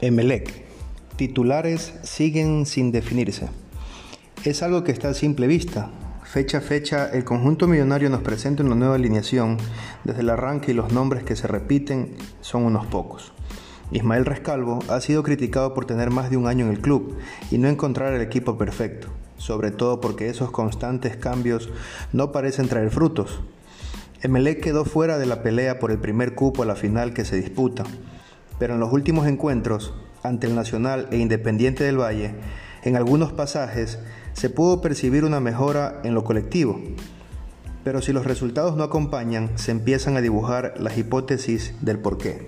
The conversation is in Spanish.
Emelec. Titulares siguen sin definirse. Es algo que está a simple vista. Fecha a fecha, el conjunto millonario nos presenta una nueva alineación. Desde el arranque y los nombres que se repiten son unos pocos. Ismael Rescalvo ha sido criticado por tener más de un año en el club y no encontrar el equipo perfecto, sobre todo porque esos constantes cambios no parecen traer frutos. Emelec quedó fuera de la pelea por el primer cupo a la final que se disputa pero en los últimos encuentros ante el Nacional e Independiente del Valle, en algunos pasajes se pudo percibir una mejora en lo colectivo. Pero si los resultados no acompañan, se empiezan a dibujar las hipótesis del porqué.